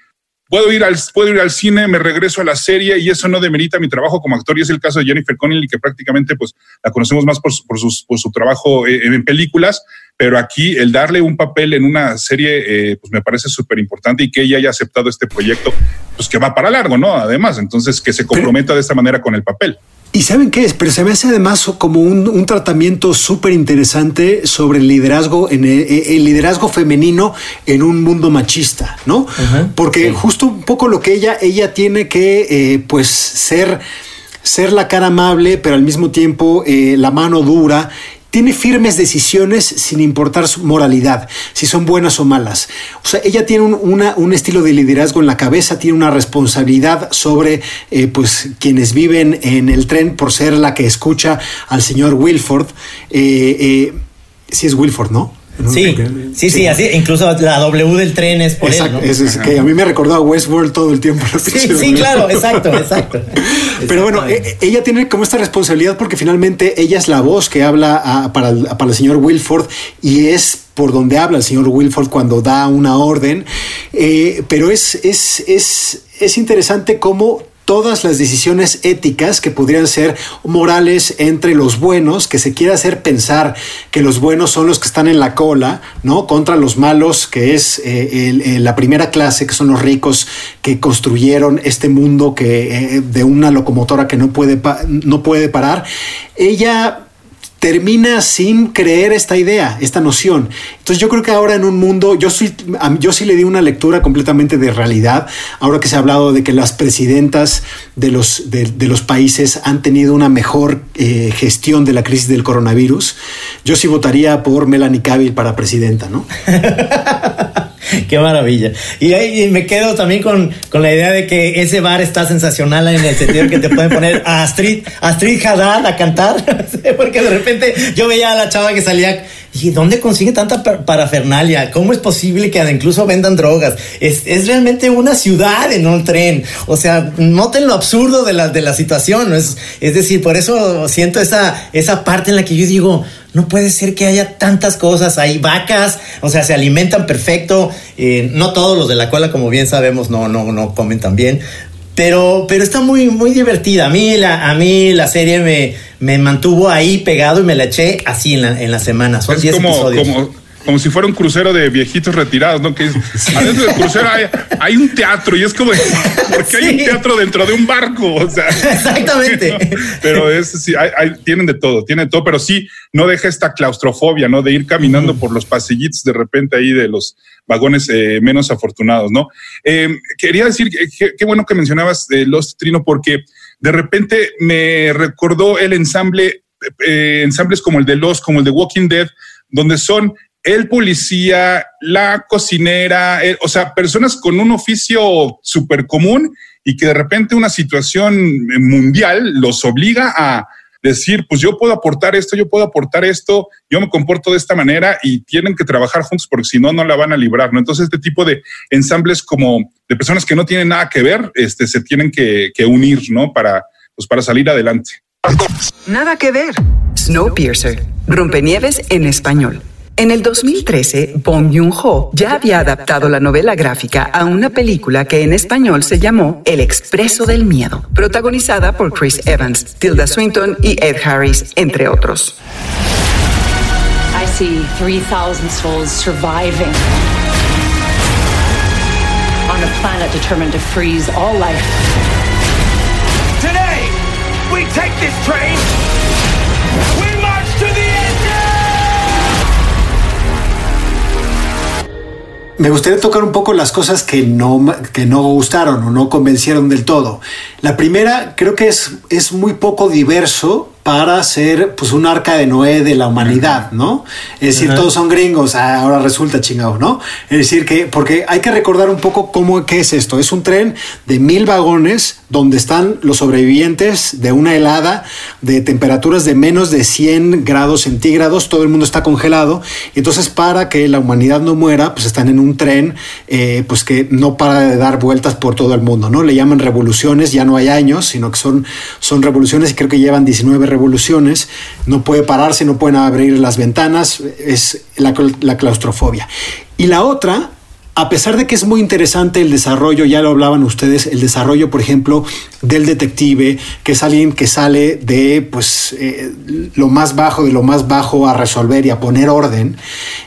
puedo ir, al, puedo ir al cine, me regreso a la serie y eso no demerita mi trabajo como actor y es el caso de Jennifer Connelly que prácticamente pues la conocemos más por, su- por, sus, por su trabajo eh, en películas, pero aquí el darle un papel en una serie eh, pues me parece súper importante y que ella haya aceptado este proyecto pues que va para largo, ¿no? Además, entonces que se comprometa de esta manera con el papel. ¿Y saben qué es? Pero se me hace además como un, un tratamiento súper interesante sobre el liderazgo, en el, el liderazgo femenino en un mundo machista, ¿no? Porque justo un poco lo que ella, ella tiene que, eh, pues, ser, ser la cara amable, pero al mismo tiempo eh, la mano dura. Tiene firmes decisiones sin importar su moralidad, si son buenas o malas. O sea, ella tiene un, una- un estilo de liderazgo en la cabeza, tiene una responsabilidad sobre eh, pues, quienes viven en el tren por ser la que escucha al señor Wilford. Eh, eh, sí es Wilford, ¿no? Sí, sí, sí, así, incluso la W del tren es por Exacto, él, ¿no? es, es que a mí me recordó a Westworld todo el tiempo. la Sí, sí, W. claro, exacto, exacto. Pero bueno, eh, ella tiene como esta responsabilidad porque finalmente ella es la voz que habla a- para, el, para el señor Wilford y es por donde habla el señor Wilford cuando da una orden. Eh, pero es, es, es, es interesante cómo todas las decisiones éticas que podrían ser morales entre los buenos, que se quiere hacer pensar que los buenos son los que están en la cola, ¿no? Contra los malos, que es eh, el- la primera clase, que son los ricos que construyeron este mundo que, eh, de una locomotora que no puede, no puede parar. Ella termina sin creer esta idea, esta noción. Entonces yo creo que ahora en un mundo, yo sí, yo sí le di una lectura completamente de realidad, ahora que se ha hablado de que las presidentas de los, de los países han tenido una mejor eh, gestión de la crisis del coronavirus, yo sí votaría por Melanie Cavill para presidenta, ¿no? Qué maravilla. Y ahí me quedo también con, con la idea de que ese bar está sensacional en el sentido de que te pueden poner a Astrid, Astrid Haddad a cantar. Porque de repente yo veía a la chava que salía ¿Y dónde consigue tanta parafernalia? ¿Cómo es posible que incluso vendan drogas? Es, es, realmente una ciudad en un tren. O sea, noten lo absurdo de la, de la situación. Es, es decir, por eso siento esa, esa parte en la que yo digo, no puede ser que haya tantas cosas. Hay vacas, o sea, se alimentan perfecto. Eh, no todos los de la cola, como bien sabemos, no, no, no comen tan bien. Pero, pero está muy, muy divertida. A mí la, a mí la serie me, me mantuvo ahí pegado y me la eché así en la, en la semana. Son 10 episodios. Como como si fuera un crucero de viejitos retirados, ¿no? Que es, adentro del crucero hay, un teatro y es como, porque hay un teatro dentro de un barco? O sea, exactamente. pero es, sí, hay, tienen de todo, tienen de todo, pero sí no deja esta claustrofobia, ¿no? De ir caminando por los pasillitos de repente ahí de los vagones eh, menos afortunados, ¿no? Em, quería decir, qué bueno que mencionabas de Los Trino, porque de repente me recordó el ensamble, eh, ensambles como el de Los, como el de Walking Dead, donde son el policía, la cocinera, eh, o sea, personas con un oficio súper común y que de repente una situación mundial los obliga a decir, pues yo puedo aportar esto, yo puedo aportar esto, yo me comporto de esta manera y tienen que trabajar juntos porque si no, no la van a librar. Entonces, este tipo de ensambles como de personas que no tienen nada que ver, este, se tienen que, que unir, ¿no? Para, pues para salir adelante. Nada que ver. Snowpiercer. Rompenieves en español. En el 2013, Bong Joon-ho ya había adaptado la novela gráfica a una película que en español se llamó El Expreso del Miedo, protagonizada por Chris Evans, Tilda Swinton y Ed Harris, entre otros. I see 3,000 souls surviving on a planet determined to freeze all life. Today, we take this train. Me gustaría tocar un poco las cosas que no, que no gustaron o no convencieron del todo. La primera creo que es, es muy poco diverso para ser pues un arca de Noé de la humanidad, ¿no? Es decir, todos son gringos, ah, ahora resulta chingado, ¿no? Es decir, que porque hay que recordar un poco cómo qué es esto. Es un tren de mil vagones donde están los sobrevivientes de una helada de temperaturas de menos de 100 grados centígrados, todo el mundo está congelado, y entonces para que la humanidad no muera, pues están en un tren eh, pues que no para de dar vueltas por todo el mundo, ¿no? Le llaman revoluciones, ya no hay años, sino que son, son revoluciones y creo que llevan 19 revoluciones no puede pararse, no pueden abrir las ventanas, es la, claustrofobia. Y la otra, a pesar de que es muy interesante el desarrollo, ya lo hablaban ustedes, el desarrollo, por ejemplo, del detective, que es alguien que sale de pues eh, lo más bajo de lo más bajo a resolver y a poner orden,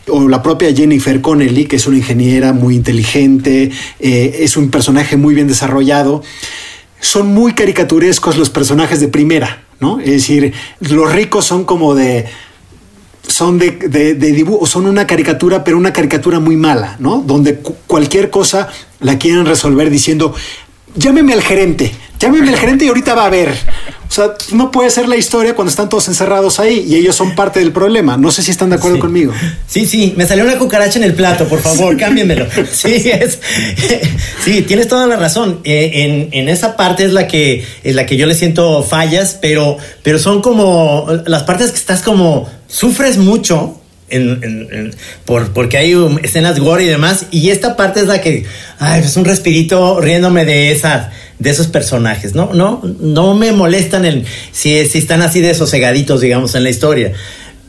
o la propia Jennifer Connelly, que es una ingeniera muy inteligente, eh, es un personaje muy bien desarrollado, son muy caricaturescos los personajes de primera. ¿No? Es decir, los ricos son como de son de, de, dibujo, son una caricatura, pero una caricatura muy mala, ¿no? Donde cualquier cosa la quieren resolver diciendo, llámeme al gerente, llámeme al gerente y ahorita va a ver. O sea, no puede ser la historia cuando están todos encerrados ahí y ellos son parte del problema. No sé si están de acuerdo conmigo. Sí, sí, me salió una cucaracha en el plato, por favor, cámbienmelo. Sí, es, sí, tienes toda la razón. Eh, en, esa parte es la que, es la que yo le siento fallas, pero, pero son como las partes que estás como, sufres mucho, por, porque hay escenas gore y demás. Y esta parte es la que, ay, es un respirito riéndome de esas de esos personajes. No, no, no me molestan el, si, si están así de sosegaditos, digamos, en la historia.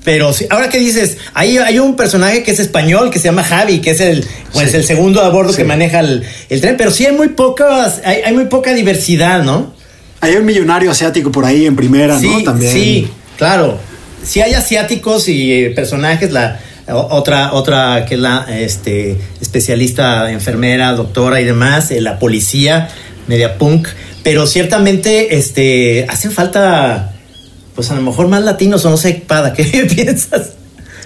Pero si, ahora que dices, hay, hay un personaje que es español, que se llama Javi, que es el, pues, el segundo a bordo que maneja el, tren, pero sí hay muy pocas, hay, hay, muy poca diversidad, ¿no? Hay un millonario asiático por ahí en primera, ¿no? También. Sí, claro. Si hay asiáticos y eh, personajes, la otra, otra que es la este, especialista, enfermera, doctora y demás, eh, la policía, media punk, pero ciertamente este, hacen falta, pues a lo mejor más latinos o no sé, Pada, ¿qué piensas?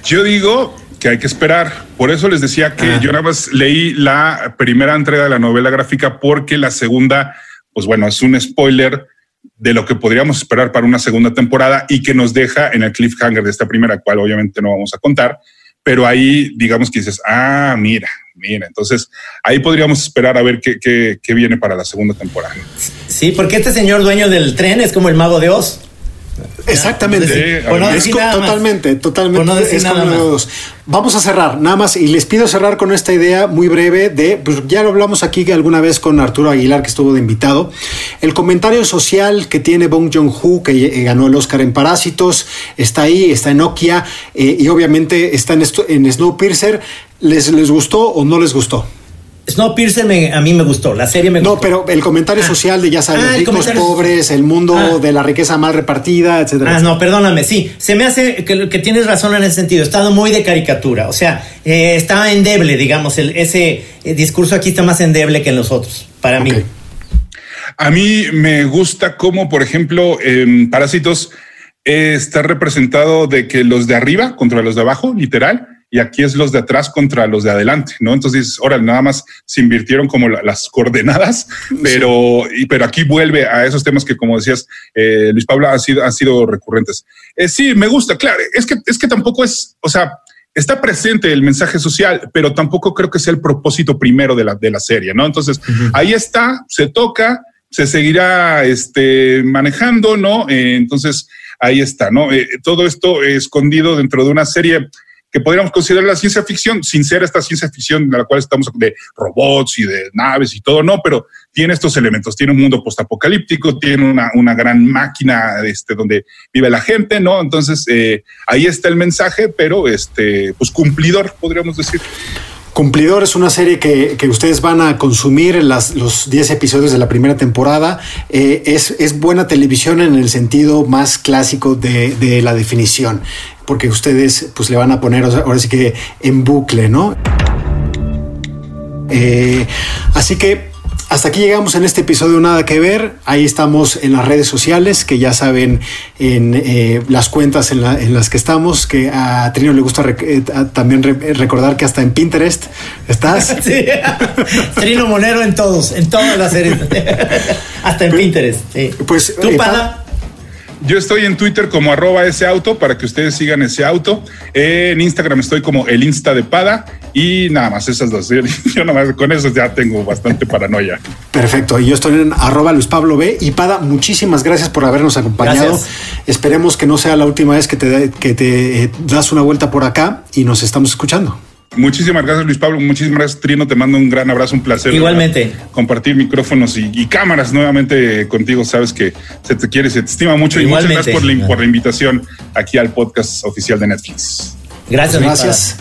Yo digo que hay que esperar. Por eso les decía que ah. yo nada más leí la primera entrega de la novela gráfica porque la segunda, pues bueno, es un spoiler de lo que podríamos esperar para una segunda temporada y que nos deja en el cliffhanger de esta primera, cual obviamente no vamos a contar, pero ahí digamos que dices, ah, mira, mira. Entonces, ahí podríamos esperar a ver qué, qué, viene para la segunda temporada. Sí, porque este señor dueño del tren es como el mago de Oz. Exactamente. Es totalmente, totalmente. Es como. Vamos a cerrar, nada más, y les pido cerrar con esta idea muy breve de, pues ya lo hablamos aquí alguna vez con Arturo Aguilar, que estuvo de invitado, el comentario social que tiene Bong Joon-ho, que eh, ganó el Oscar en Parásitos, está ahí, está en Nokia, eh, y obviamente está en, esto, en Snowpiercer. ¿Les, ¿Les gustó o no les gustó? Snowpiercer me- a mí me gustó, la serie me No, gustó. pero el comentario social de, ya sabes, Ah, ricos, comentario- pobres, el mundo Ah. de la riqueza mal repartida, etcétera. Ah, etcétera. no, perdóname, sí, se me hace que, que tienes razón en ese sentido, está muy de caricatura, o sea, eh, está endeble, digamos, el, ese eh, discurso aquí está más endeble que en los otros, para mí. A mí me gusta cómo, por ejemplo, en Parásitos eh, está representado de que los de arriba contra los de abajo, literal, y aquí es los de atrás contra los de adelante, ¿no? Entonces, ahora nada más se invirtieron como la- las coordenadas, pero, y, pero aquí vuelve a esos temas que, como decías, eh, Luis Pablo, han sido, han sido recurrentes. Eh, sí, me gusta, claro, es que, es que tampoco es, o sea, está presente el mensaje social, pero tampoco creo que sea el propósito primero de la, de la serie, ¿no? Entonces, ahí está, se toca, se seguirá este, manejando, ¿no? Eh, entonces, ahí está, ¿no? Eh, todo esto escondido dentro de una serie que podríamos considerar la ciencia ficción, sin ser esta ciencia ficción de la cual estamos de robots y de naves y todo, no, pero tiene estos elementos, tiene un mundo postapocalíptico, tiene una, una gran máquina este, donde vive la gente, ¿no? Entonces, eh, ahí está el mensaje, pero este, pues cumplidor, podríamos decir. Cumplidor es una serie que, que ustedes van a consumir las, los 10 episodios de la primera temporada. Eh, es, es buena televisión en el sentido más clásico de, la definición, porque ustedes pues le van a poner ahora sí que en bucle, ¿no? Eh, así que hasta aquí llegamos en este episodio Nada que ver. Ahí estamos en las redes sociales, que ya saben en eh, las cuentas en, la- en las que estamos, que a Trino le gusta rec- eh, también re- recordar que hasta en Pinterest estás. Sí. Trino Monero en todos, en todas las series. Hasta en Pinterest. Sí. Pues ¿Tú, eh, Pada? Yo estoy en Twitter como arroba ese auto para que ustedes sigan ese auto. En Instagram estoy como el Insta de Pada y nada más esas dos. Yo, yo nada más con eso ya tengo bastante paranoia. Perfecto, y yo estoy en arroba Luis Pablo B. Y Pada, muchísimas gracias por habernos acompañado. Gracias. Esperemos que no sea la última vez que te, que te eh, das una vuelta por acá y nos estamos escuchando. Muchísimas gracias, Luis Pablo. Muchísimas gracias, Trino. Te mando un gran abrazo, un placer. Igualmente. Compartir micrófonos y, y cámaras nuevamente contigo. Sabes que se te quiere, se te estima mucho. Y muchas gracias por la, por la invitación aquí al podcast oficial de Netflix. Gracias, mi Gracias.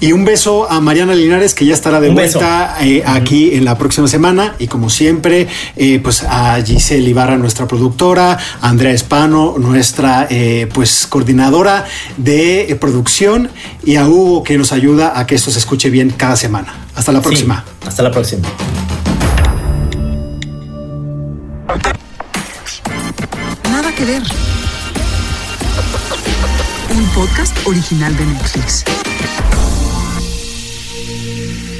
Y un beso a Mariana Linares, que ya estará de Un vuelta eh, aquí en la próxima semana. Y como siempre, eh, pues a Giselle Ibarra, nuestra productora, a Andrea Espano, nuestra eh, pues coordinadora de eh, producción, y a Hugo, que nos ayuda a que esto se escuche bien cada semana. Hasta la próxima. Sí, hasta la próxima. Nada que ver. Un podcast original de Netflix. Thank you.